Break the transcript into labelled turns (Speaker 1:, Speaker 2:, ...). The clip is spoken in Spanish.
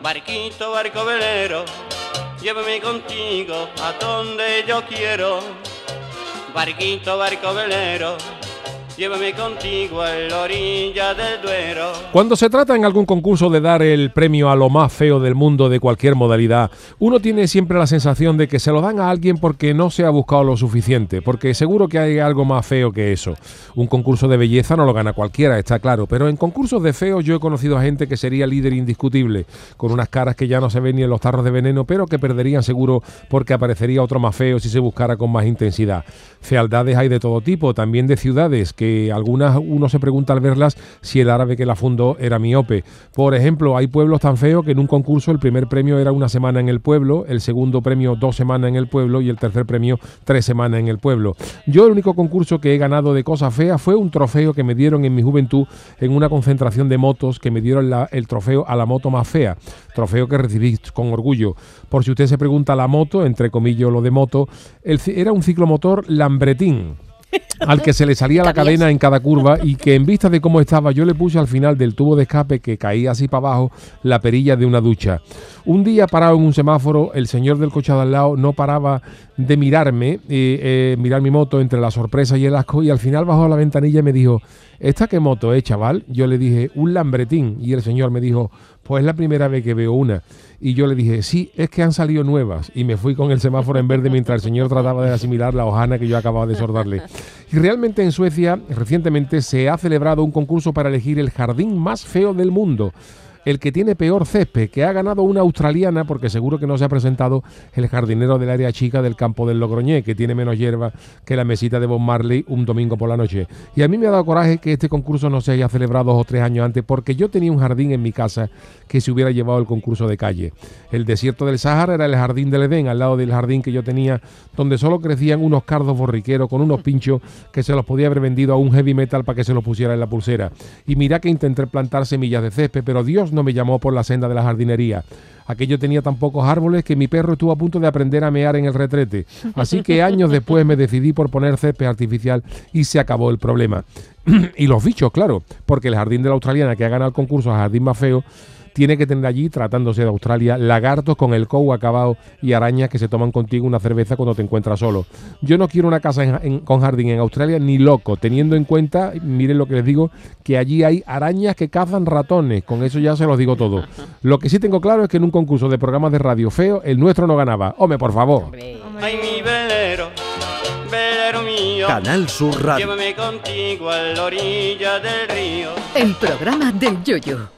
Speaker 1: Barquito, barco velero, llévame contigo a donde yo quiero. Barquito, barco velero, Llévame contigo a la orilla del Duero.
Speaker 2: Cuando se trata en algún concurso de dar el premio a lo más feo del mundo de cualquier modalidad, uno tiene siempre la sensación de que se lo dan a alguien porque no se ha buscado lo suficiente, porque seguro que hay algo más feo que eso. Un concurso de belleza no lo gana cualquiera, está claro, pero en concursos de feos yo he conocido a gente que sería líder indiscutible, con unas caras que ya no se ven ni en los tarros de veneno, pero que perderían seguro porque aparecería otro más feo si se buscara con más intensidad. Fealdades hay de todo tipo, también de ciudades que algunas uno se pregunta al verlas si el árabe que la fundó era miope. Por ejemplo, hay pueblos tan feos que en un concurso el primer premio era una semana en el pueblo, el segundo premio dos semanas en el pueblo y el tercer premio tres semanas en el pueblo. Yo el único concurso que he ganado de cosas feas fue un trofeo que me dieron en mi juventud en una concentración de motos que me dieron el trofeo a la moto más fea, trofeo que recibí con orgullo. Por si usted se pregunta la moto, entre comillas lo de moto, era un ciclomotor Lambretín al que se le salía la cadena en cada curva y que en vista de cómo estaba yo le puse al final del tubo de escape que caía así para abajo la perilla de una ducha. Un día parado en un semáforo, el señor del coche al lado no paraba de mirarme, eh, eh, mirar mi moto entre la sorpresa y el asco y al final bajó la ventanilla y me dijo, ¿esta qué moto es, chaval? Yo le dije, un lambretín y el señor me dijo, pues es la primera vez que veo una. Y yo le dije, sí, es que han salido nuevas. Y me fui con el semáforo en verde mientras el señor trataba de asimilar la hojana que yo acababa de sordarle. Y realmente en Suecia, recientemente, se ha celebrado un concurso para elegir el jardín más feo del mundo el que tiene peor césped, que ha ganado una australiana, porque seguro que no se ha presentado el jardinero del área chica del campo del Logroñé, que tiene menos hierba que la mesita de Bob Marley un domingo por la noche. Y a mí me ha dado coraje que este concurso no se haya celebrado dos o tres años antes, porque yo tenía un jardín en mi casa que se hubiera llevado el concurso de calle. El desierto del Sahara era el jardín del Edén, al lado del jardín que yo tenía, donde solo crecían unos cardos borriqueros con unos pinchos que se los podía haber vendido a un heavy metal para que se los pusiera en la pulsera. Y mira que intenté plantar semillas de césped, pero Dios no me llamó por la senda de la jardinería. Aquello tenía tan pocos árboles que mi perro estuvo a punto de aprender a mear en el retrete. Así que años después me decidí por poner césped artificial y se acabó el problema. y los bichos, claro, porque el jardín de la australiana que ha ganado el concurso a jardín más feo tiene que tener allí, tratándose de Australia, lagartos con el cow acabado y arañas que se toman contigo una cerveza cuando te encuentras solo. Yo no quiero una casa con jardín en Australia ni loco, teniendo en cuenta, miren lo que les digo, que allí hay arañas que cazan ratones. Con eso ya se los digo todo. Lo que sí tengo claro es que en un concurso de programas de radio feo, el nuestro no ganaba. Hombre, por favor.
Speaker 1: Ay, mi velero, velero mío.
Speaker 3: Canal Sur Radio.
Speaker 1: Llévame contigo a la orilla del río.
Speaker 4: El programa del Yoyo.